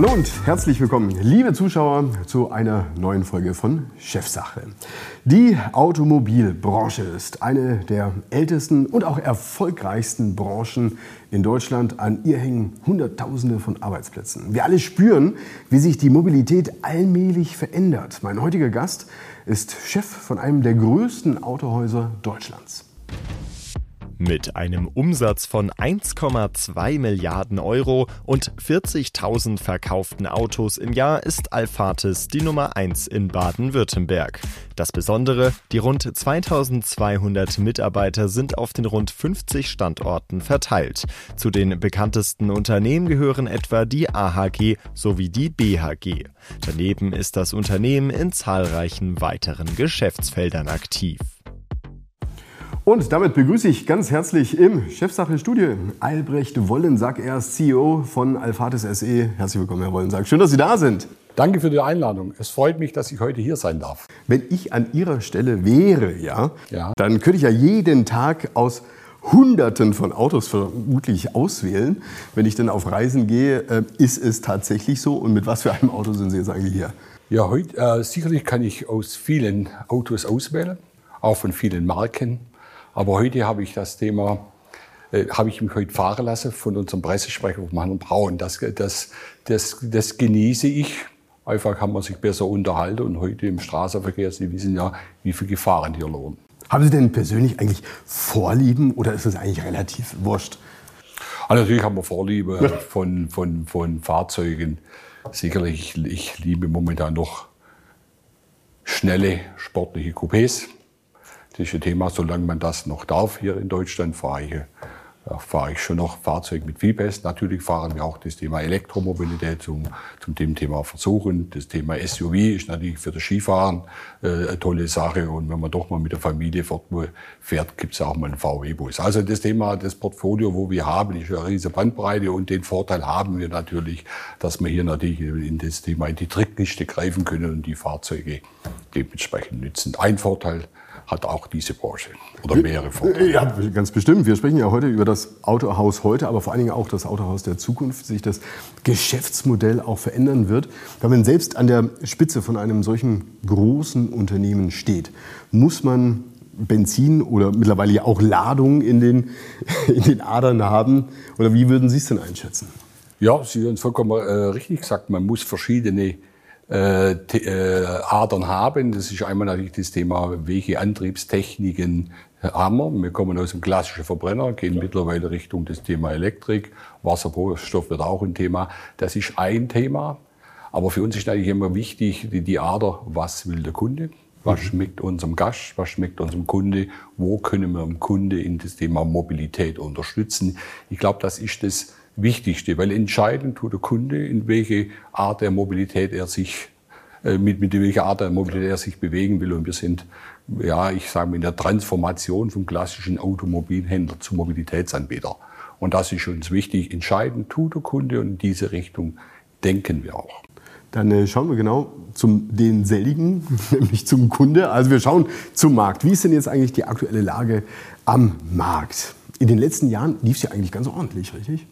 Hallo und herzlich willkommen, liebe Zuschauer, zu einer neuen Folge von Chefsache. Die Automobilbranche ist eine der ältesten und auch erfolgreichsten Branchen in Deutschland. An ihr hängen Hunderttausende von Arbeitsplätzen. Wir alle spüren, wie sich die Mobilität allmählich verändert. Mein heutiger Gast ist Chef von einem der größten Autohäuser Deutschlands. Mit einem Umsatz von 1,2 Milliarden Euro und 40.000 verkauften Autos im Jahr ist Alphatis die Nummer 1 in Baden-Württemberg. Das Besondere, die rund 2200 Mitarbeiter sind auf den rund 50 Standorten verteilt. Zu den bekanntesten Unternehmen gehören etwa die AHG sowie die BHG. Daneben ist das Unternehmen in zahlreichen weiteren Geschäftsfeldern aktiv. Und damit begrüße ich ganz herzlich im Chefsache-Studio Albrecht Wollensack. Er ist CEO von Alphatis SE. Herzlich willkommen, Herr Wollensack. Schön, dass Sie da sind. Danke für die Einladung. Es freut mich, dass ich heute hier sein darf. Wenn ich an Ihrer Stelle wäre, ja, ja. dann könnte ich ja jeden Tag aus Hunderten von Autos vermutlich auswählen. Wenn ich dann auf Reisen gehe, äh, ist es tatsächlich so? Und mit was für einem Auto sind Sie jetzt eigentlich hier? Ja, heute, äh, sicherlich kann ich aus vielen Autos auswählen, auch von vielen Marken. Aber heute habe ich das Thema, äh, habe ich mich heute fahren lassen von unserem Pressesprecher von Herrn Braun. Das, das, das, das genieße ich. Einfach kann man sich besser unterhalten und heute im Straßenverkehr, Sie wissen ja, wie viele Gefahren hier lohnen. Haben Sie denn persönlich eigentlich Vorlieben oder ist es eigentlich relativ wurscht? Also natürlich haben wir Vorliebe von, von, von Fahrzeugen. Sicherlich, ich, ich liebe momentan noch schnelle, sportliche Coupés. Das ist Thema, solange man das noch darf hier in Deutschland, fahre ich fahre ich schon noch Fahrzeuge mit VPS. Natürlich fahren wir auch das Thema Elektromobilität zum, zum dem Thema Versuchen. Das Thema SUV ist natürlich für das Skifahren äh, eine tolle Sache. Und wenn man doch mal mit der Familie fährt, gibt es auch mal einen VW-Bus. Also das Thema, das Portfolio, wo wir haben, ist eine riesige Bandbreite. Und den Vorteil haben wir natürlich, dass wir hier natürlich in das Thema in die Trickkiste greifen können und die Fahrzeuge dementsprechend nützen. Ein Vorteil hat auch diese Branche oder mehrere Vorteile. Ja, ganz bestimmt. Wir sprechen ja heute über das Autohaus heute, aber vor allen Dingen auch das Autohaus der Zukunft, sich das Geschäftsmodell auch verändern wird. Wenn man selbst an der Spitze von einem solchen großen Unternehmen steht, muss man Benzin oder mittlerweile ja auch Ladung in den, in den Adern haben? Oder wie würden Sie es denn einschätzen? Ja, Sie haben vollkommen äh, richtig gesagt, man muss verschiedene äh, äh, Adern haben. Das ist einmal natürlich das Thema, welche Antriebstechniken haben wir. Wir kommen aus dem klassischen Verbrenner, gehen ja. mittlerweile Richtung das Thema Elektrik. Wasserstoff wird auch ein Thema. Das ist ein Thema. Aber für uns ist eigentlich immer wichtig, die, die Ader, was will der Kunde? Was mhm. schmeckt unserem Gast? Was schmeckt unserem Kunde? Wo können wir dem Kunde in das Thema Mobilität unterstützen? Ich glaube, das ist das Wichtigste, weil entscheidend tut der Kunde, in welche Art der Mobilität er sich äh, mit, mit welcher Art der Mobilität er sich bewegen will. Und wir sind, ja, ich sage mal, in der Transformation vom klassischen Automobilhändler zum Mobilitätsanbieter. Und das ist uns wichtig. Entscheidend tut der Kunde und in diese Richtung denken wir auch. Dann äh, schauen wir genau zum denselben, nämlich zum Kunde. Also wir schauen zum Markt. Wie ist denn jetzt eigentlich die aktuelle Lage am Markt? In den letzten Jahren lief es ja eigentlich ganz ordentlich, richtig?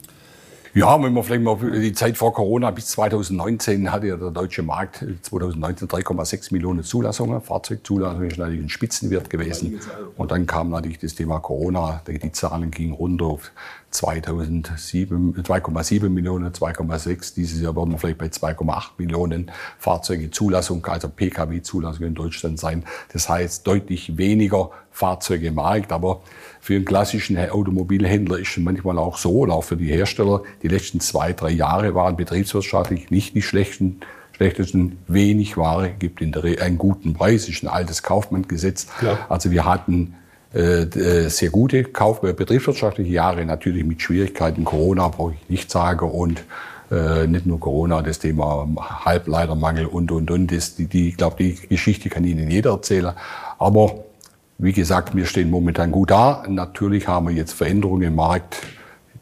Ja, wenn man vielleicht mal die Zeit vor Corona bis 2019 hatte ja der deutsche Markt 2019 3,6 Millionen Zulassungen. Fahrzeugzulassungen ist natürlich ein Spitzenwert gewesen. Und dann kam natürlich das Thema Corona. Die Zahlen gingen runter auf 2,7 Millionen, 2,6. Dieses Jahr werden wir vielleicht bei 2,8 Millionen Fahrzeuge Zulassung, also Pkw-Zulassung in Deutschland sein. Das heißt deutlich weniger Fahrzeuge im Markt. Aber für einen klassischen Automobilhändler ist es manchmal auch so, oder auch für die Hersteller, die letzten zwei, drei Jahre waren betriebswirtschaftlich nicht die schlechten schlechtesten wenig Ware gibt in der Re einen guten Preis, ist ein altes Kaufmannsgesetz. Ja. Also wir hatten sehr gute Kauf äh, betriebswirtschaftliche Jahre, natürlich mit Schwierigkeiten. Corona brauche ich nicht sagen und äh, nicht nur Corona, das Thema Halbleitermangel und und und. Das, die, die, ich glaube, die Geschichte kann Ihnen jeder erzählen. Aber wie gesagt, wir stehen momentan gut da. Natürlich haben wir jetzt Veränderungen im Markt.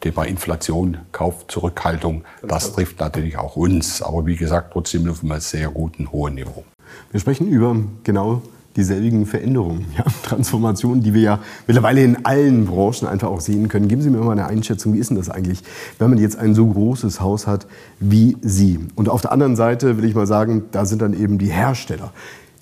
Thema Inflation, Kaufzurückhaltung, das trifft natürlich auch uns. Aber wie gesagt, trotzdem auf einem sehr guten, hohen Niveau. Wir sprechen über genau dieselbigen Veränderungen, ja, Transformationen, die wir ja mittlerweile in allen Branchen einfach auch sehen können. Geben Sie mir mal eine Einschätzung, wie ist denn das eigentlich, wenn man jetzt ein so großes Haus hat wie Sie? Und auf der anderen Seite will ich mal sagen, da sind dann eben die Hersteller.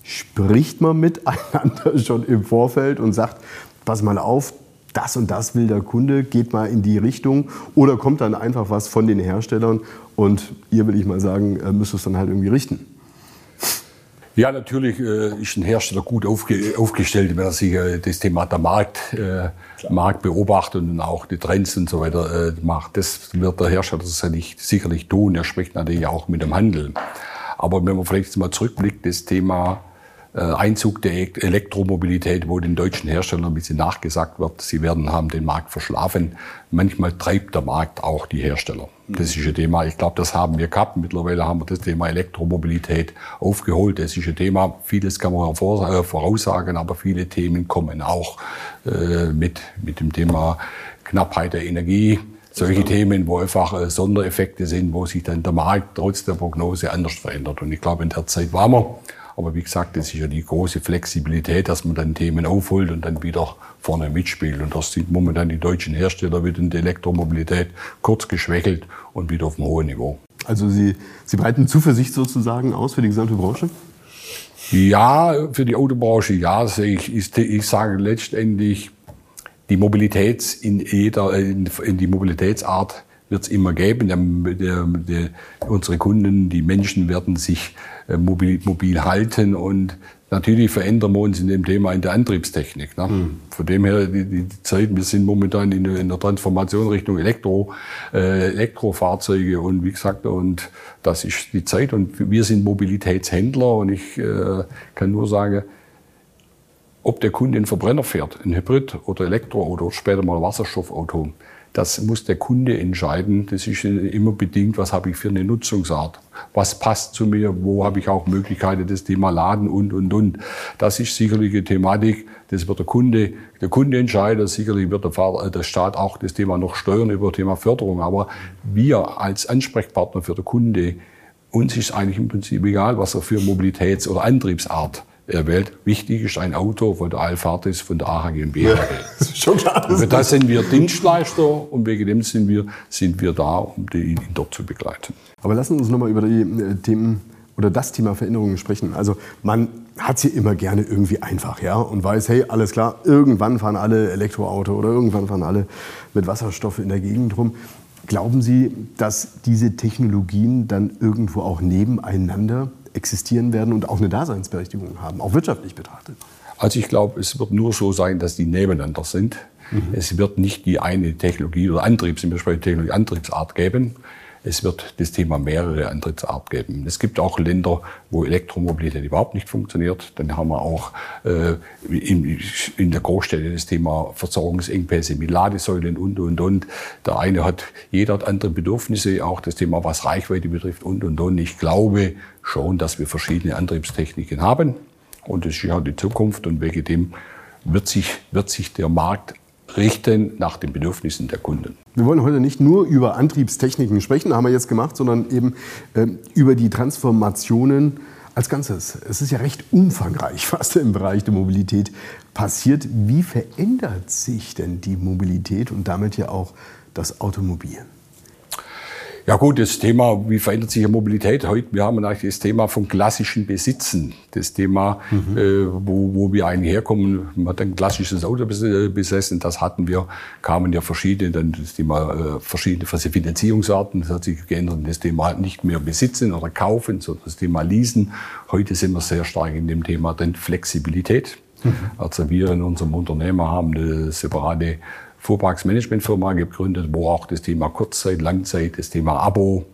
Spricht man miteinander schon im Vorfeld und sagt, pass mal auf, das und das will der Kunde, geht mal in die Richtung oder kommt dann einfach was von den Herstellern und ihr will ich mal sagen, äh, müsst es dann halt irgendwie richten? Ja, natürlich äh, ist ein Hersteller gut aufge aufgestellt, wenn er sich äh, das Thema der Markt, äh, Markt beobachtet und auch die Trends und so weiter äh, macht. Das wird der Hersteller sicherlich, sicherlich tun. Er spricht natürlich auch mit dem Handel. Aber wenn man vielleicht mal zurückblickt, das Thema Einzug der Elektromobilität, wo den deutschen Herstellern ein bisschen nachgesagt wird, sie werden haben den Markt verschlafen. Manchmal treibt der Markt auch die Hersteller. Das ist ein Thema, ich glaube, das haben wir gehabt. Mittlerweile haben wir das Thema Elektromobilität aufgeholt. Das ist ein Thema, vieles kann man äh, voraussagen, aber viele Themen kommen auch äh, mit, mit dem Thema Knappheit der Energie. Solche Themen, wo einfach äh, Sondereffekte sind, wo sich dann der Markt trotz der Prognose anders verändert. Und ich glaube, in der Zeit waren wir. Aber wie gesagt, das ist ja die große Flexibilität, dass man dann Themen aufholt und dann wieder vorne mitspielt. Und das sieht momentan die deutschen Hersteller wieder in der Elektromobilität kurz geschwächelt und wieder auf einem hohen Niveau. Also Sie, Sie breiten Zuversicht sozusagen aus für die gesamte Branche? Ja, für die Autobranche ja. Ich, ich, ich sage letztendlich, die Mobilitäts in jeder, in, in die Mobilitätsart wird es immer geben. Der, der, der, unsere Kunden, die Menschen werden sich äh, mobil, mobil halten und natürlich verändern wir uns in dem Thema in der Antriebstechnik. Ne? Mhm. Von dem her die, die Zeit, wir sind momentan in, in der Transformation Richtung Elektro, äh, Elektrofahrzeuge und wie gesagt, und das ist die Zeit und wir sind Mobilitätshändler und ich äh, kann nur sagen, ob der Kunde einen Verbrenner fährt, ein Hybrid oder Elektro oder später mal Wasserstoffauto, das muss der Kunde entscheiden. Das ist immer bedingt, was habe ich für eine Nutzungsart. Was passt zu mir? Wo habe ich auch Möglichkeiten, das Thema Laden und, und, und. Das ist sicherlich eine Thematik. Das wird der Kunde, der Kunde entscheiden. Sicherlich wird der, Vater, der Staat auch das Thema noch steuern über das Thema Förderung. Aber wir als Ansprechpartner für den Kunde, uns ist eigentlich im Prinzip egal, was er für Mobilitäts- oder Antriebsart wählt, wichtig ist ein Auto von der Alphartis von der AHG und BHG. Ja, schon klar. Für das sind wir Dienstleister und wegen dem sind wir, sind wir da, um ihn dort zu begleiten. Aber lassen Sie uns nochmal über die äh, Themen oder das Thema Veränderungen sprechen. Also man hat sie immer gerne irgendwie einfach, ja, und weiß, hey, alles klar, irgendwann fahren alle Elektroauto oder irgendwann fahren alle mit Wasserstoff in der Gegend rum. Glauben Sie, dass diese Technologien dann irgendwo auch nebeneinander existieren werden und auch eine Daseinsberechtigung haben, auch wirtschaftlich betrachtet? Also ich glaube, es wird nur so sein, dass die nebeneinander sind. Mhm. Es wird nicht die eine Technologie oder Antriebs, wir sprechen Technologie, Antriebsart geben. Es wird das Thema mehrere Antrittsart geben. Es gibt auch Länder, wo Elektromobilität überhaupt nicht funktioniert. Dann haben wir auch äh, in, in der Großstädte das Thema Versorgungsengpässe mit Ladesäulen und, und, und. Der eine hat, jeder hat andere Bedürfnisse, auch das Thema, was Reichweite betrifft und, und, und. Ich glaube schon, dass wir verschiedene Antriebstechniken haben. Und das ist ja die Zukunft und wegen dem wird sich, wird sich der Markt richten nach den Bedürfnissen der Kunden. Wir wollen heute nicht nur über Antriebstechniken sprechen, haben wir jetzt gemacht, sondern eben äh, über die Transformationen als Ganzes. Es ist ja recht umfangreich, was im Bereich der Mobilität passiert. Wie verändert sich denn die Mobilität und damit ja auch das Automobil? Ja gut, das Thema, wie verändert sich die Mobilität heute? Wir haben eigentlich das Thema vom klassischen Besitzen. Das Thema, mhm. äh, wo, wo wir eigentlich herkommen. Man hat ein klassisches Auto besessen, das hatten wir, kamen ja verschiedene, dann das Thema äh, verschiedene Finanzierungsarten, das hat sich geändert. Das Thema nicht mehr besitzen oder kaufen, sondern das Thema leasen. Heute sind wir sehr stark in dem Thema dann Flexibilität. Mhm. Also wir in unserem Unternehmen haben eine separate Fuhrparksmanagementfirma gegründet, wo auch das Thema Kurzzeit, Langzeit, das Thema Abo,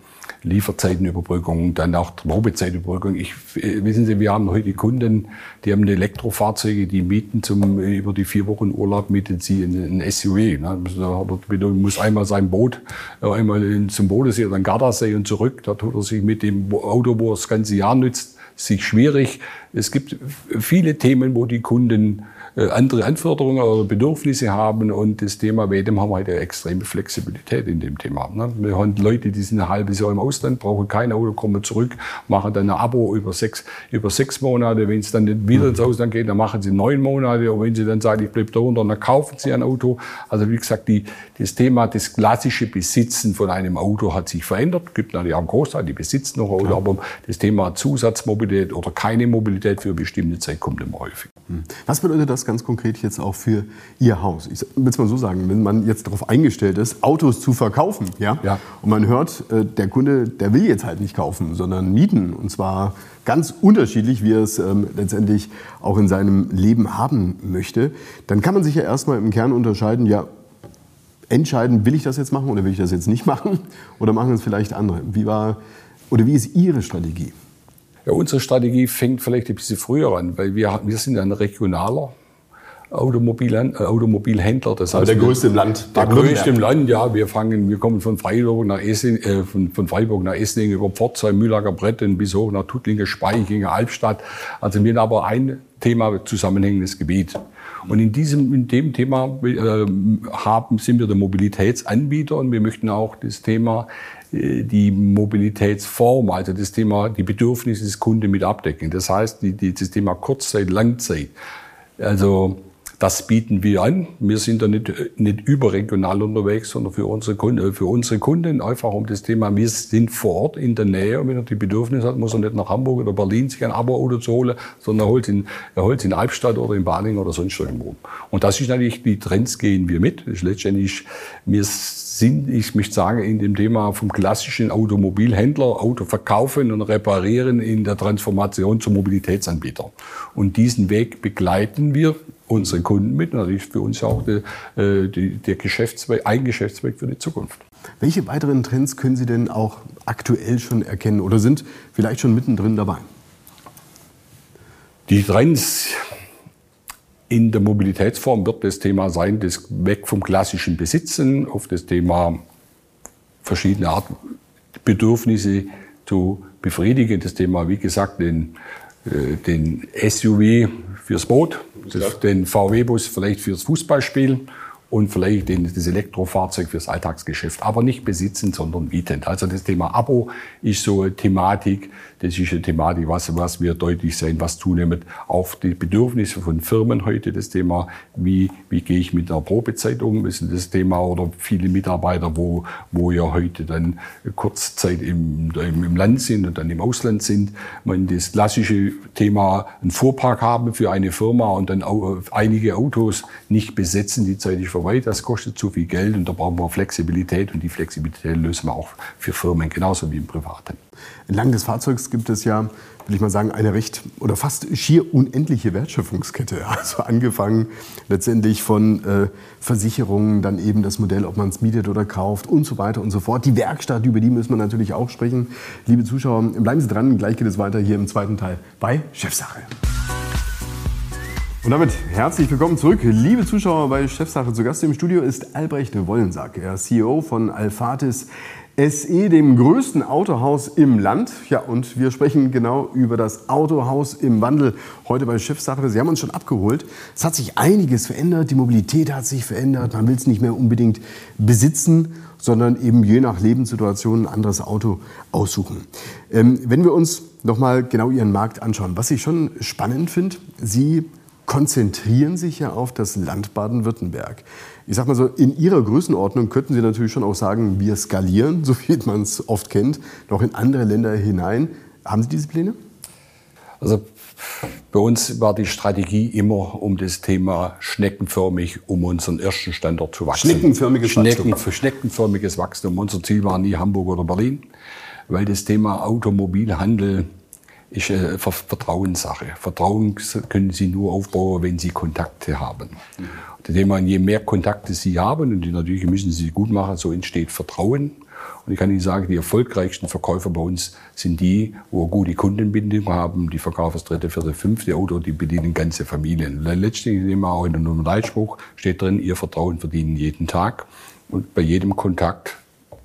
Lieferzeitenüberbrückung, dann auch Probezeitüberbrückung. Ich, äh, wissen Sie, wir haben heute Kunden, die haben Elektrofahrzeuge, die mieten zum, über die vier Wochen Urlaub, mieten sie ein, ein SUV. Ne? Da muss einmal sein Boot, äh, einmal zum Bodensee oder Gardasee und zurück. Da tut er sich mit dem Auto, wo er das ganze Jahr nützt, sich schwierig. Es gibt viele Themen, wo die Kunden äh, andere Anforderungen oder Bedürfnisse haben. Und das Thema WDM haben wir halt eine extreme Flexibilität in dem Thema. Ne? Wir haben Leute, die sind ein halbes Jahr im Ausland, brauchen kein Auto, kommen zurück, machen dann ein Abo über sechs, über sechs Monate. Wenn es dann nicht wieder ins Ausland geht, dann machen sie neun Monate. Und wenn sie dann sagen, ich bleibe da unter, dann kaufen sie ein Auto. Also wie gesagt, die, das Thema, das klassische Besitzen von einem Auto hat sich verändert. Es gibt natürlich auch einen Großteil, die besitzen noch Auto, aber das Thema Zusatzmobilität oder keine Mobilität für bestimmte Zeit kommt immer häufig. Hm. Was bedeutet das ganz konkret jetzt auch für Ihr Haus? Ich will es mal so sagen, wenn man jetzt darauf eingestellt ist, Autos zu verkaufen, ja, ja. und man hört, äh, der Kunde, der will jetzt halt nicht kaufen, sondern mieten, und zwar ganz unterschiedlich, wie er es ähm, letztendlich auch in seinem Leben haben möchte, dann kann man sich ja erstmal im Kern unterscheiden, ja, entscheiden, will ich das jetzt machen oder will ich das jetzt nicht machen oder machen es vielleicht andere? Wie war oder wie ist Ihre Strategie? Ja, unsere Strategie fängt vielleicht ein bisschen früher an, weil wir, wir sind ein regionaler Automobilhändler. Das heißt, der größte im Land. Der, der größte im Land, ja. Wir fangen, wir kommen von Freiburg nach Esslingen, äh, von, von, Freiburg nach Esslingen über Pforzheim, Mühlager Bretten bis hoch nach Tuttlingen, Speichingen, Albstadt. Also wir haben aber ein Thema zusammenhängendes Gebiet. Und in diesem, in dem Thema äh, haben, sind wir der Mobilitätsanbieter und wir möchten auch das Thema äh, die Mobilitätsform, also das Thema, die Bedürfnisse des Kunden mit abdecken. Das heißt, die, die, das Thema Kurzzeit, Langzeit. Also das bieten wir an. Wir sind da nicht, nicht überregional unterwegs, sondern für unsere, Kunden, für unsere Kunden einfach um das Thema, wir sind vor Ort in der Nähe und wenn er die Bedürfnisse hat, muss er nicht nach Hamburg oder Berlin sich ein Abo-Auto zu holen, sondern er holt in, er holt in Albstadt oder in Baling oder sonst irgendwo. Und das ist natürlich, die Trends gehen wir mit. Das ist letztendlich, wir sind, ich möchte sagen, in dem Thema vom klassischen Automobilhändler, Auto verkaufen und reparieren in der Transformation zum Mobilitätsanbieter. Und diesen Weg begleiten wir unsere Kunden mit. Natürlich für uns auch der, äh, der Geschäftszweig, ein Geschäftszweig für die Zukunft. Welche weiteren Trends können Sie denn auch aktuell schon erkennen oder sind vielleicht schon mittendrin dabei? Die Trends in der Mobilitätsform wird das Thema sein, das weg vom klassischen Besitzen auf das Thema verschiedene Art Bedürfnisse zu befriedigen. Das Thema, wie gesagt, den, äh, den SUV fürs Boot, das, den VW-Bus vielleicht fürs Fußballspiel und vielleicht das Elektrofahrzeug fürs Alltagsgeschäft. Aber nicht besitzen, sondern mieten. Also das Thema Abo ist so eine Thematik, das ist eine Thematik, was, was wir deutlich sehen, was zunehmend auch die Bedürfnisse von Firmen heute, das Thema, wie, wie gehe ich mit der Probezeit um, ist das Thema oder viele Mitarbeiter, wo, wo ja heute dann Kurzzeit im, im, Land sind und dann im Ausland sind. Man das klassische Thema, einen Fuhrpark haben für eine Firma und dann einige Autos nicht besetzen, die zeitig vorbei, das kostet zu viel Geld und da brauchen wir Flexibilität und die Flexibilität lösen wir auch für Firmen genauso wie im Privaten. Entlang des Fahrzeugs gibt es ja, will ich mal sagen, eine recht oder fast schier unendliche Wertschöpfungskette. Also angefangen letztendlich von äh, Versicherungen, dann eben das Modell, ob man es mietet oder kauft und so weiter und so fort. Die Werkstatt, über die müssen wir natürlich auch sprechen. Liebe Zuschauer, bleiben Sie dran, gleich geht es weiter hier im zweiten Teil bei Chefsache. Und damit herzlich willkommen zurück, liebe Zuschauer bei Chefsache. Zu Gast im Studio ist Albrecht Wollensack, er ist CEO von Alphatis SE, dem größten Autohaus im Land. Ja, und wir sprechen genau über das Autohaus im Wandel heute bei Schiffssache. Sie haben uns schon abgeholt. Es hat sich einiges verändert. Die Mobilität hat sich verändert. Man will es nicht mehr unbedingt besitzen, sondern eben je nach Lebenssituation ein anderes Auto aussuchen. Ähm, wenn wir uns nochmal genau Ihren Markt anschauen, was ich schon spannend finde, Sie konzentrieren sich ja auf das Land Baden-Württemberg. Ich sag mal so, in Ihrer Größenordnung könnten Sie natürlich schon auch sagen, wir skalieren, so wie man es oft kennt, noch in andere Länder hinein. Haben Sie diese Pläne? Also bei uns war die Strategie immer um das Thema schneckenförmig, um unseren ersten Standort zu wachsen. Schneckenförmiges Schnecken, Wachstum. Schneckenförmiges Wachstum. Unser Ziel war nie Hamburg oder Berlin, weil das Thema Automobilhandel ist eine Vertrauenssache. Vertrauen können Sie nur aufbauen, wenn Sie Kontakte haben. Mhm. Je mehr Kontakte Sie haben, und die natürlich müssen Sie gut machen, so entsteht Vertrauen. Und ich kann Ihnen sagen, die erfolgreichsten Verkäufer bei uns sind die, wo gute Kundenbindung haben. Die verkaufen das dritte, vierte, fünfte Auto, die bedienen ganze Familien. Letztlich immer auch in einem Leitspruch steht drin, Ihr Vertrauen verdienen jeden Tag. Und bei jedem Kontakt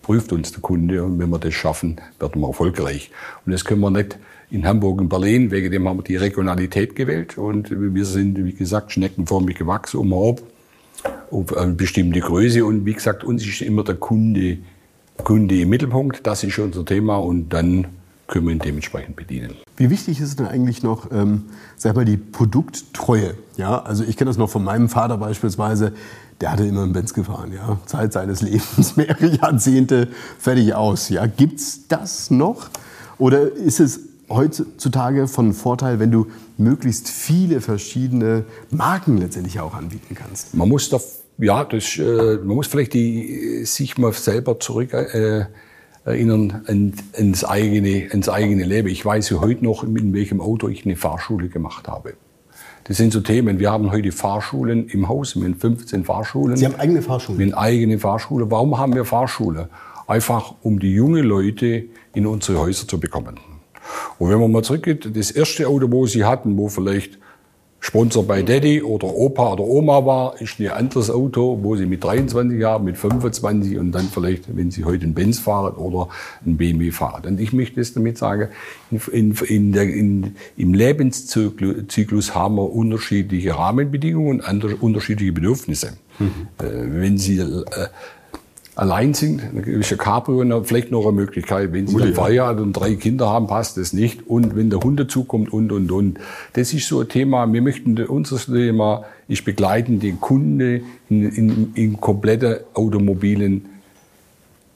prüft uns der Kunde und wenn wir das schaffen, werden wir erfolgreich. Und das können wir nicht in Hamburg und Berlin. Wegen dem haben wir die Regionalität gewählt und wir sind, wie gesagt, schneckenförmig gewachsen um auf, eine bestimmte Größe und wie gesagt, uns ist immer der Kunde, Kunde im Mittelpunkt. Das ist unser Thema und dann können wir ihn dementsprechend bedienen. Wie wichtig ist denn eigentlich noch, ähm, sag mal, die Produkttreue? Ja, also ich kenne das noch von meinem Vater beispielsweise. Der hatte immer einen Benz gefahren, ja, Zeit seines Lebens, mehrere Jahrzehnte, fertig aus. Ja, gibt's das noch? Oder ist es heutzutage von Vorteil, wenn du möglichst viele verschiedene Marken letztendlich auch anbieten kannst? Man muss da, ja, das, äh, man muss vielleicht die, sich mal selber zurück äh, erinnern an, ans, eigene, ans eigene Leben. Ich weiß ja heute noch, in welchem Auto ich eine Fahrschule gemacht habe. Das sind so Themen. Wir haben heute Fahrschulen im Haus, wir haben 15 Fahrschulen. Sie haben eigene Fahrschulen? Wir haben eigene Fahrschule. Warum haben wir Fahrschule? Einfach, um die jungen Leute in unsere Häuser zu bekommen. Und wenn man mal zurückgeht, das erste Auto, wo Sie hatten, wo vielleicht Sponsor bei Daddy oder Opa oder Oma war, ist ein anderes Auto, wo sie mit 23 haben, mit 25 und dann vielleicht, wenn sie heute einen Benz fahren oder einen BMW fahren. Und ich möchte das damit sagen, in, in der, in, im Lebenszyklus haben wir unterschiedliche Rahmenbedingungen und unterschiedliche Bedürfnisse. Mhm. Äh, wenn Sie äh, allein sind, dann ist ja Cabrio vielleicht noch eine Möglichkeit. Wenn Sie dann Feierabend und drei Kinder haben, passt das nicht. Und wenn der Hund dazukommt und, und, und. Das ist so ein Thema. Wir möchten, unser Thema ist begleiten den Kunde in, in, in komplette automobilen,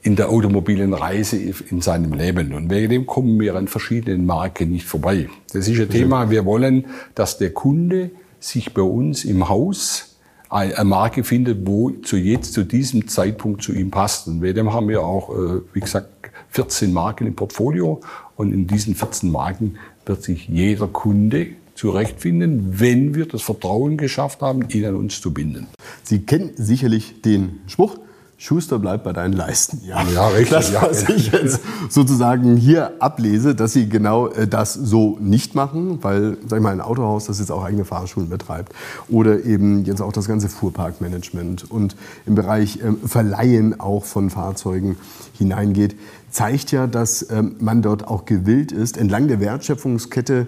in der automobilen Reise in seinem Leben. Und wegen dem kommen wir an verschiedenen Marken nicht vorbei. Das ist ein Thema. Wir wollen, dass der Kunde sich bei uns im Haus eine Marke findet, wo zu jetzt, zu diesem Zeitpunkt zu ihm passt. Und bei dem haben wir auch, äh, wie gesagt, 14 Marken im Portfolio. Und in diesen 14 Marken wird sich jeder Kunde zurechtfinden, wenn wir das Vertrauen geschafft haben, ihn an uns zu binden. Sie kennen sicherlich den Spruch, Schuster bleibt bei deinen Leisten. Ja, ja richtig. Das, was ja. ich jetzt sozusagen hier ablese, dass sie genau äh, das so nicht machen, weil, sag ich mal, ein Autohaus, das jetzt auch eigene Fahrschulen betreibt oder eben jetzt auch das ganze Fuhrparkmanagement und im Bereich ähm, Verleihen auch von Fahrzeugen hineingeht, zeigt ja, dass ähm, man dort auch gewillt ist, entlang der Wertschöpfungskette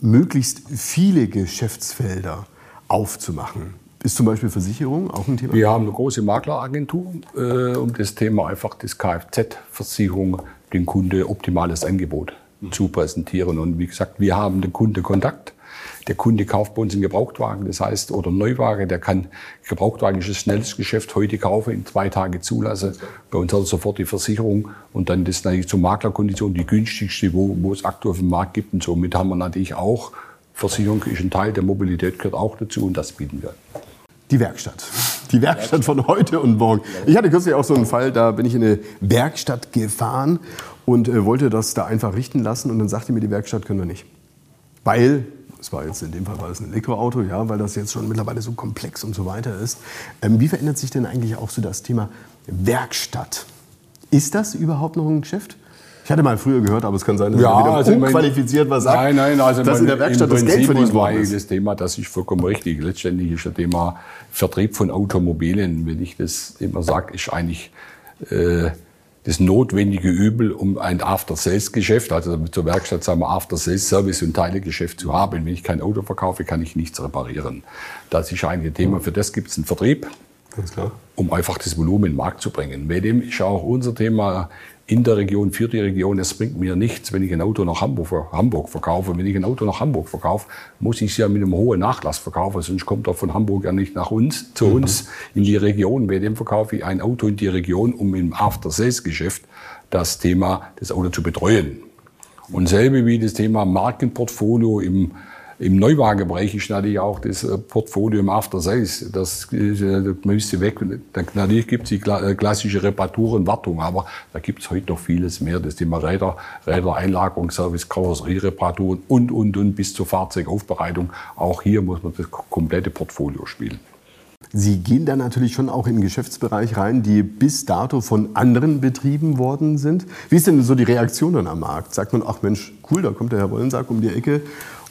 möglichst viele Geschäftsfelder aufzumachen. Ist zum Beispiel Versicherung auch ein Thema? Wir haben eine große Makleragentur, äh, um das Thema einfach das Kfz-Versicherung den Kunde optimales Angebot mhm. zu präsentieren. Und wie gesagt, wir haben den Kundenkontakt. Der Kunde kauft bei uns einen Gebrauchtwagen, das heißt, oder Neuwagen, der kann, Gebrauchtwagen ist das schnellste Geschäft, heute kaufen, in zwei Tage zulassen. Bei uns hat er sofort die Versicherung und dann das natürlich zur Maklerkondition die günstigste, wo, wo es aktuell auf dem Markt gibt. Und somit haben wir natürlich auch, Versicherung ist ein Teil der Mobilität, gehört auch dazu und das bieten wir. Die Werkstatt. Die Werkstatt von heute und morgen. Ich hatte kürzlich auch so einen Fall, da bin ich in eine Werkstatt gefahren und äh, wollte das da einfach richten lassen und dann sagte mir die Werkstatt, können wir nicht. Weil, es war jetzt in dem Fall war es ein Elektroauto, ja, weil das jetzt schon mittlerweile so komplex und so weiter ist. Ähm, wie verändert sich denn eigentlich auch so das Thema Werkstatt? Ist das überhaupt noch ein Geschäft? Ich hatte mal früher gehört, aber es kann sein, dass ja, wieder also unqualifiziert was sagt. Nein, nein, also dass in der Werkstatt das Geld verdient worden ist. Das Thema, das ist vollkommen richtig. Letztendlich ist das Thema Vertrieb von Automobilen, wenn ich das immer sage, ist eigentlich äh, das notwendige Übel, um ein After-Sales-Geschäft, also zur Werkstatt sagen wir After-Sales-Service und Teilegeschäft zu haben. Wenn ich kein Auto verkaufe, kann ich nichts reparieren. Das ist eigentlich ein Thema. Für das gibt es einen Vertrieb. Um einfach das Volumen in den Markt zu bringen. Bei dem ist auch unser Thema in der Region, für die Region. Es bringt mir nichts, wenn ich ein Auto nach Hamburg, Hamburg verkaufe. Wenn ich ein Auto nach Hamburg verkaufe, muss ich es ja mit einem hohen Nachlass verkaufen, sonst kommt er von Hamburg ja nicht nach uns, zu mhm. uns in die Region. Bei dem verkaufe ich ein Auto in die Region, um im After-Sales-Geschäft das Thema das Auto zu betreuen. Und selbe wie das Thema Markenportfolio im im Neuwagenbereich ist natürlich auch das äh, Portfolio After Sales. Das, das müsste weg. Natürlich gibt es die äh, klassische Reparatur und Wartung, aber da gibt es heute noch vieles mehr. Das Thema Räder, Räder Einlagerungsservice, Karosseriereparaturen und, und, und bis zur Fahrzeugaufbereitung. Auch hier muss man das komplette Portfolio spielen. Sie gehen dann natürlich schon auch in den Geschäftsbereich rein, die bis dato von anderen betrieben worden sind. Wie ist denn so die Reaktion dann am Markt? Sagt man, ach Mensch, cool, da kommt der Herr Wollensack um die Ecke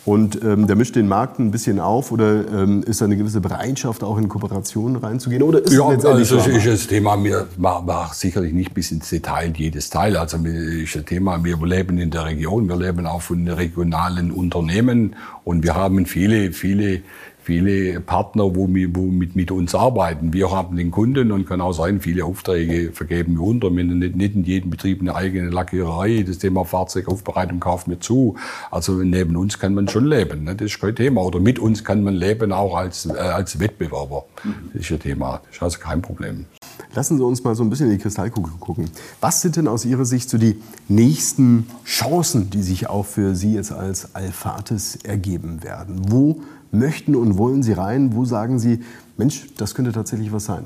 Und ähm, der mischt den Markt ein bisschen auf oder ähm, ist da eine gewisse Bereitschaft, auch in Kooperationen reinzugehen? Oder ist ja, also ist das Thema, wir machen sicherlich nicht bis ins Detail jedes Teil. Also ist das Thema, wir leben in der Region, wir leben auch von regionalen Unternehmen und wir haben viele, viele viele Partner, wo, wir, wo mit, mit uns arbeiten. Wir haben den Kunden und kann auch sein, viele Aufträge vergeben wir unter. Wir nicht, nicht in jedem Betrieb eine eigene Lackiererei. Das Thema Fahrzeugaufbereitung kaufen wir zu. Also neben uns kann man schon leben. Ne? Das ist kein Thema. Oder mit uns kann man leben, auch als, äh, als Wettbewerber. Das ist ein Thema. Das ist also kein Problem. Lassen Sie uns mal so ein bisschen in die Kristallkugel gucken. Was sind denn aus Ihrer Sicht so die nächsten Chancen, die sich auch für Sie jetzt als Alphatis ergeben werden? Wo möchten und wollen Sie rein? Wo sagen Sie, Mensch, das könnte tatsächlich was sein?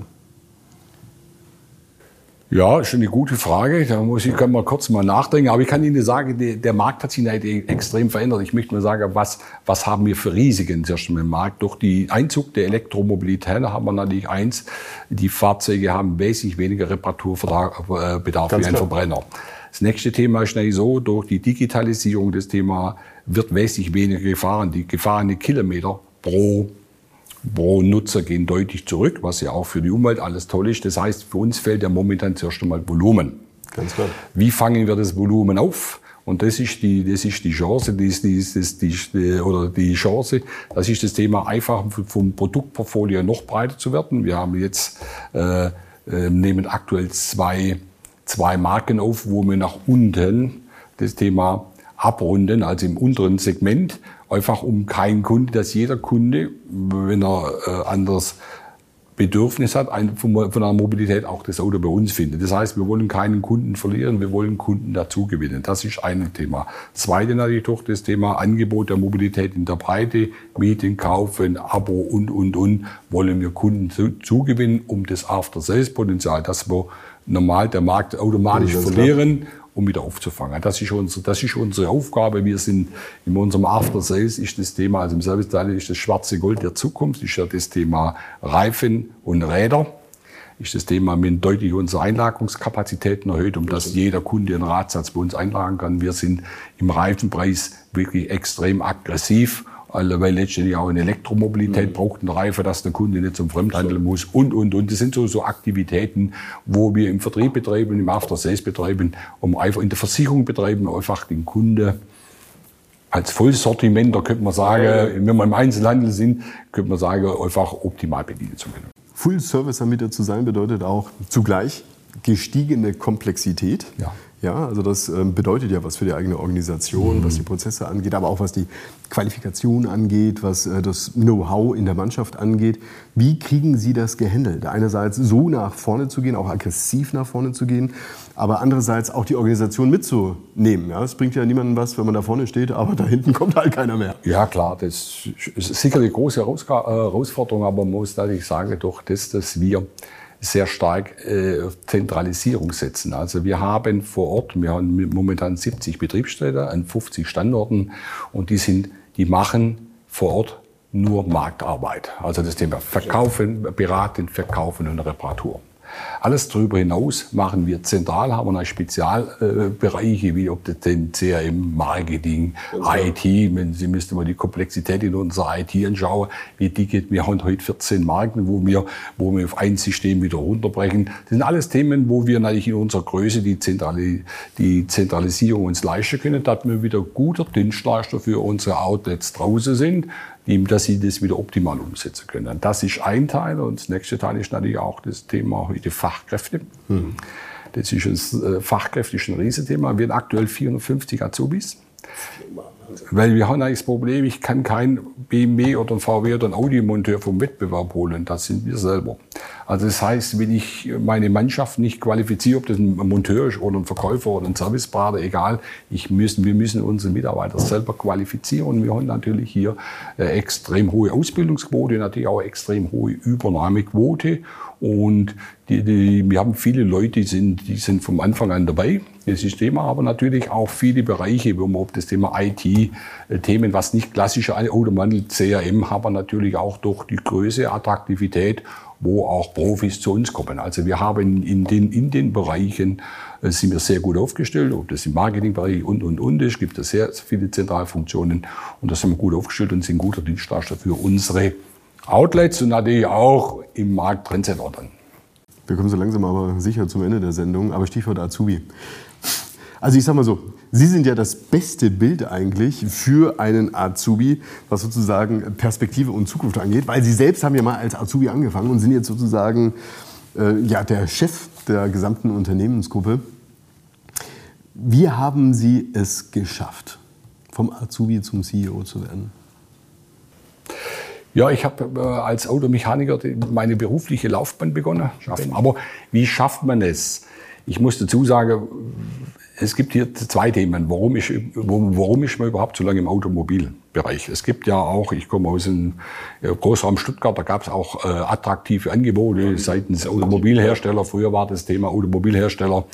Ja, ist eine gute Frage. Da muss ich kann mal kurz mal nachdenken. Aber ich kann Ihnen sagen, der Markt hat sich extrem verändert. Ich möchte mal sagen, was, was haben wir für Risiken im Markt? Durch die Einzug der Elektromobilität haben wir natürlich eins, die Fahrzeuge haben wesentlich weniger Reparaturbedarf äh, wie ein Verbrenner. Das nächste Thema ist natürlich so, durch die Digitalisierung des Thema wird wesentlich weniger gefahren. Die gefahrenen Kilometer pro, pro Nutzer gehen deutlich zurück, was ja auch für die Umwelt alles toll ist. Das heißt, für uns fällt ja momentan zuerst einmal Volumen. Ganz klar. Wie fangen wir das Volumen auf? Und das ist die, das ist die Chance, die, die, die, die, oder die Chance, das ist das Thema einfach vom Produktportfolio noch breiter zu werden. Wir haben jetzt, äh, äh, nehmen aktuell zwei, zwei Marken auf, wo wir nach unten das Thema abrunden, also im unteren Segment, einfach um keinen Kunde, dass jeder Kunde, wenn er äh, anders Bedürfnis hat, von, einer Mobilität auch das Auto bei uns findet. Das heißt, wir wollen keinen Kunden verlieren, wir wollen Kunden dazu gewinnen. Das ist ein Thema. Zweite natürlich doch das Thema Angebot der Mobilität in der Breite, Mieten, Kaufen, Abo und, und, und, wollen wir Kunden zu, zugewinnen, um das After-Sales-Potenzial, das wir normal der Markt automatisch verlieren, klar um wieder aufzufangen. Das ist, unsere, das ist unsere Aufgabe. Wir sind in unserem After Sales ist das Thema, also im Serviceteil ist das schwarze Gold der Zukunft, ist ja das Thema Reifen und Räder. Ist das Thema, wir haben deutlich unsere Einlagerungskapazitäten erhöht, um dass jeder Kunde einen Radsatz bei uns einlagen kann. Wir sind im Reifenpreis wirklich extrem aggressiv weil letztendlich auch eine Elektromobilität mhm. braucht einen Reife, dass der Kunde nicht zum Fremdhandel muss und, und, und. Das sind so, so Aktivitäten, wo wir im Vertrieb betreiben, im After Sales betreiben, um einfach in der Versicherung betreiben, einfach den Kunde als Vollsortiment, da könnte man sagen, wenn wir im Einzelhandel sind, könnte man sagen, einfach optimal bedienen zu können. Full-Service-Anbieter zu sein bedeutet auch zugleich gestiegene Komplexität. Ja. Ja, also das ähm, bedeutet ja was für die eigene Organisation, mhm. was die Prozesse angeht, aber auch was die Qualifikation angeht, was äh, das Know-how in der Mannschaft angeht. Wie kriegen Sie das gehandelt? Einerseits so nach vorne zu gehen, auch aggressiv nach vorne zu gehen, aber andererseits auch die Organisation mitzunehmen. Ja, es bringt ja niemandem was, wenn man da vorne steht, aber da hinten kommt halt keiner mehr. Ja klar, das ist sicherlich eine große äh, Herausforderung, aber man muss natürlich sagen, durch das, dass wir sehr stark äh, Zentralisierung setzen. Also wir haben vor Ort, wir haben momentan 70 Betriebsstätte an 50 Standorten und die sind, die machen vor Ort nur Marktarbeit. Also das Thema Verkaufen, Beraten, Verkaufen und Reparatur. Alles darüber hinaus machen wir zentral, haben wir Spezialbereiche, äh, wie ob das denn CRM, Marketing, IT, wenn Sie müssten mal die Komplexität in unserer IT anschauen, wie die geht. Wir haben heute 14 Marken, wo wir, wo wir auf ein System wieder runterbrechen. Das sind alles Themen, wo wir natürlich in unserer Größe die, Zentrali die Zentralisierung uns leisten können, dass wir wieder guter Dienstleister für unsere Outlets draußen sind dass sie das wieder optimal umsetzen können. Das ist ein Teil und das nächste Teil ist natürlich auch das Thema heute Fachkräfte. Mhm. Das ist ein äh, Fachkräfte ist ein Riesenthema. Wir haben aktuell 450 Azubis. Weil wir haben eigentlich das Problem, ich kann kein BMW oder ein VW oder ein Audi-Monteur vom Wettbewerb holen. Das sind wir selber. Also das heißt, wenn ich meine Mannschaft nicht qualifiziere, ob das ein Monteur ist oder ein Verkäufer oder ein Servicepartner, egal, ich müssen, wir müssen unsere Mitarbeiter selber qualifizieren. Wir haben natürlich hier äh, extrem hohe Ausbildungsquote, natürlich auch extrem hohe Übernahmequote. Und die, die, wir haben viele Leute, die sind, die sind vom Anfang an dabei, das System, aber natürlich auch viele Bereiche, wo man, ob das Thema IT B2B-Themen, was nicht klassische Autohandel, CRM, haben wir natürlich auch durch die Größe, Attraktivität, wo auch Profis zu uns kommen. Also wir haben in den, in den Bereichen äh, sind wir sehr gut aufgestellt, ob das im Marketingbereich und, und, und ist, gibt es sehr viele Zentralfunktionen und da sind wir gut aufgestellt und sind guter Dienstleister für unsere Outlets und natürlich auch im Markt Trendsetter dann. Wir kommen so langsam aber sicher zum Ende der Sendung, aber Stichwort Azubi. Also ich sag mal so, Sie sind ja das beste Bild eigentlich für einen Azubi, was sozusagen Perspektive und Zukunft angeht, weil Sie selbst haben ja mal als Azubi angefangen und sind jetzt sozusagen äh, ja, der Chef der gesamten Unternehmensgruppe. Wie haben Sie es geschafft, vom Azubi zum CEO zu werden? Ja, ich habe äh, als Automechaniker meine berufliche Laufbahn begonnen. Aber wie schafft man es? Ich muss dazu sagen, es gibt hier zwei Themen. Warum ist, warum ist man überhaupt so lange im Automobilbereich? Es gibt ja auch, ich komme aus dem äh, Großraum Stuttgart, da gab es auch äh, attraktive Angebote seitens Automobilhersteller. Früher war das Thema Automobilhersteller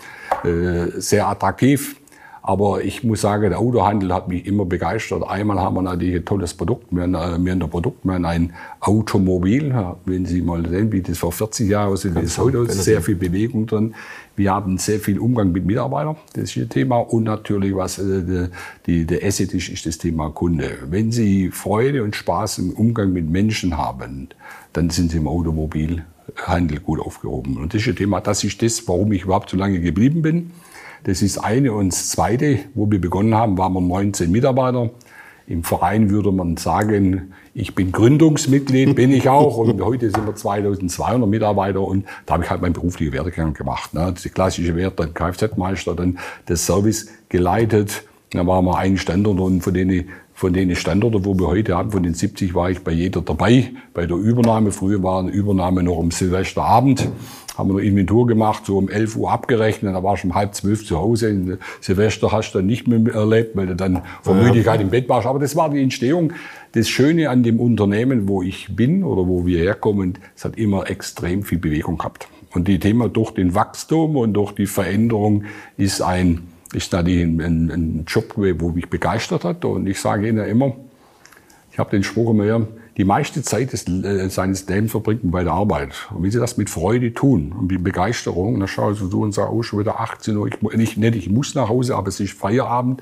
äh, sehr attraktiv. Aber ich muss sagen, der Autohandel hat mich immer begeistert. Einmal haben wir natürlich ein tolles Produkt. Wir haben, äh, wir haben ein Produkt, wir haben ein Automobil. Wenn Sie mal sehen, wie das vor 40 Jahren aussieht, ist heute sehr viel Bewegung drin. Wir haben sehr viel Umgang mit Mitarbeitern. Das ist Ihr Thema. Und natürlich, was äh, die, der Asset ist, ist das Thema Kunde. Wenn Sie Freude und Spaß im Umgang mit Menschen haben, dann sind Sie im Automobilhandel gut aufgehoben. Und das ist Ihr Thema. Das ist das, warum ich überhaupt so lange geblieben bin. Das ist eine. Und das Zweite, wo wir begonnen haben, waren wir 19 Mitarbeiter. Im Verein würde man sagen, ich bin Gründungsmitglied, bin ich auch. Und heute sind wir 2200 Mitarbeiter und da habe ich halt meinen beruflichen Werdegang gemacht. Ne? Die klassische Wert, dann Kfz-Meister, dann das Service geleitet. Da waren wir ein Standort und von denen von den Standorten, wo wir heute haben, von den 70 war ich bei jeder dabei. Bei der Übernahme, früher war eine Übernahme noch um Silvesterabend, haben wir eine Inventur gemacht, so um 11 Uhr abgerechnet, da war schon um halb zwölf zu Hause. Silvester hast du dann nicht mehr erlebt, weil du dann vor Müdigkeit im Bett warst. Aber das war die Entstehung. Das Schöne an dem Unternehmen, wo ich bin oder wo wir herkommen, es hat immer extrem viel Bewegung gehabt. Und die Thema durch den Wachstum und durch die Veränderung ist ein ist natürlich ein, ein, ein Job, wo mich begeistert hat. Und ich sage Ihnen immer, ich habe den Spruch immer, die meiste Zeit des, äh, seines Lebens verbringt man bei der Arbeit. Und wenn Sie das mit Freude tun und mit Begeisterung, dann schauen Sie so und sagen, oh, schon wieder 18 Uhr, ich, nicht, nicht, ich muss nach Hause, aber es ist Feierabend.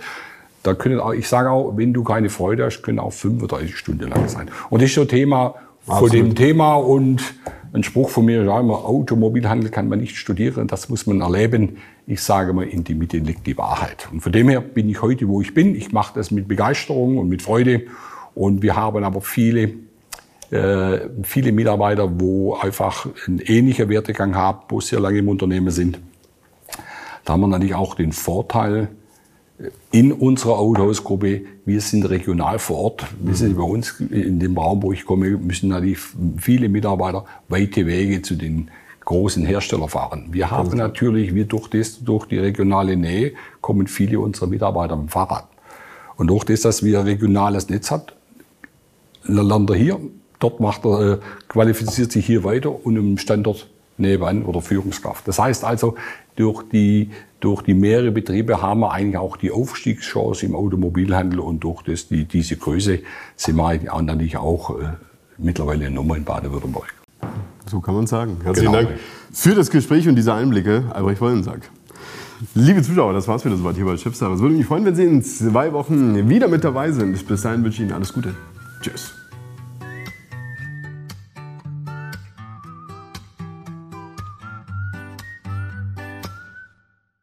Da können auch, ich sage auch, wenn du keine Freude hast, können auch 35 Stunden lang sein. Und das ist so Thema von dem Thema und ein Spruch von mir, ja, immer, Automobilhandel kann man nicht studieren, das muss man erleben. Ich sage mal, in die Mitte liegt die Wahrheit. Und von dem her bin ich heute, wo ich bin. Ich mache das mit Begeisterung und mit Freude. Und wir haben aber viele, äh, viele Mitarbeiter, wo einfach ein ähnlicher Wertegang haben, wo sehr lange im Unternehmen sind. Da haben wir natürlich auch den Vorteil, in unserer Autohausgruppe, wir sind regional vor Ort. Wissen Sie, bei uns in dem Raum, wo ich komme, müssen natürlich viele Mitarbeiter weite Wege zu den großen Herstellern fahren. Wir haben natürlich, wir durch, das, durch die regionale Nähe, kommen viele unserer Mitarbeiter mit dem Fahrrad. Und durch das, dass wir ein regionales Netz hat, lernt er hier, dort macht er, äh, qualifiziert sich hier weiter und im Standort nebenan oder Führungskraft. Das heißt also, durch die, durch die mehrere Betriebe haben wir eigentlich auch die Aufstiegschance im Automobilhandel und durch das, die, diese Größe sind wir natürlich auch äh, mittlerweile eine Nummer in Baden-Württemberg. So kann man sagen. Herzlichen genau. Dank für das Gespräch und diese Einblicke, Albrecht Wollensack. Liebe Zuschauer, das war's wieder soweit hier bei Chipstar. Es würde mich freuen, wenn Sie in zwei Wochen wieder mit dabei sind. Bis dahin wünsche ich Ihnen alles Gute. Tschüss.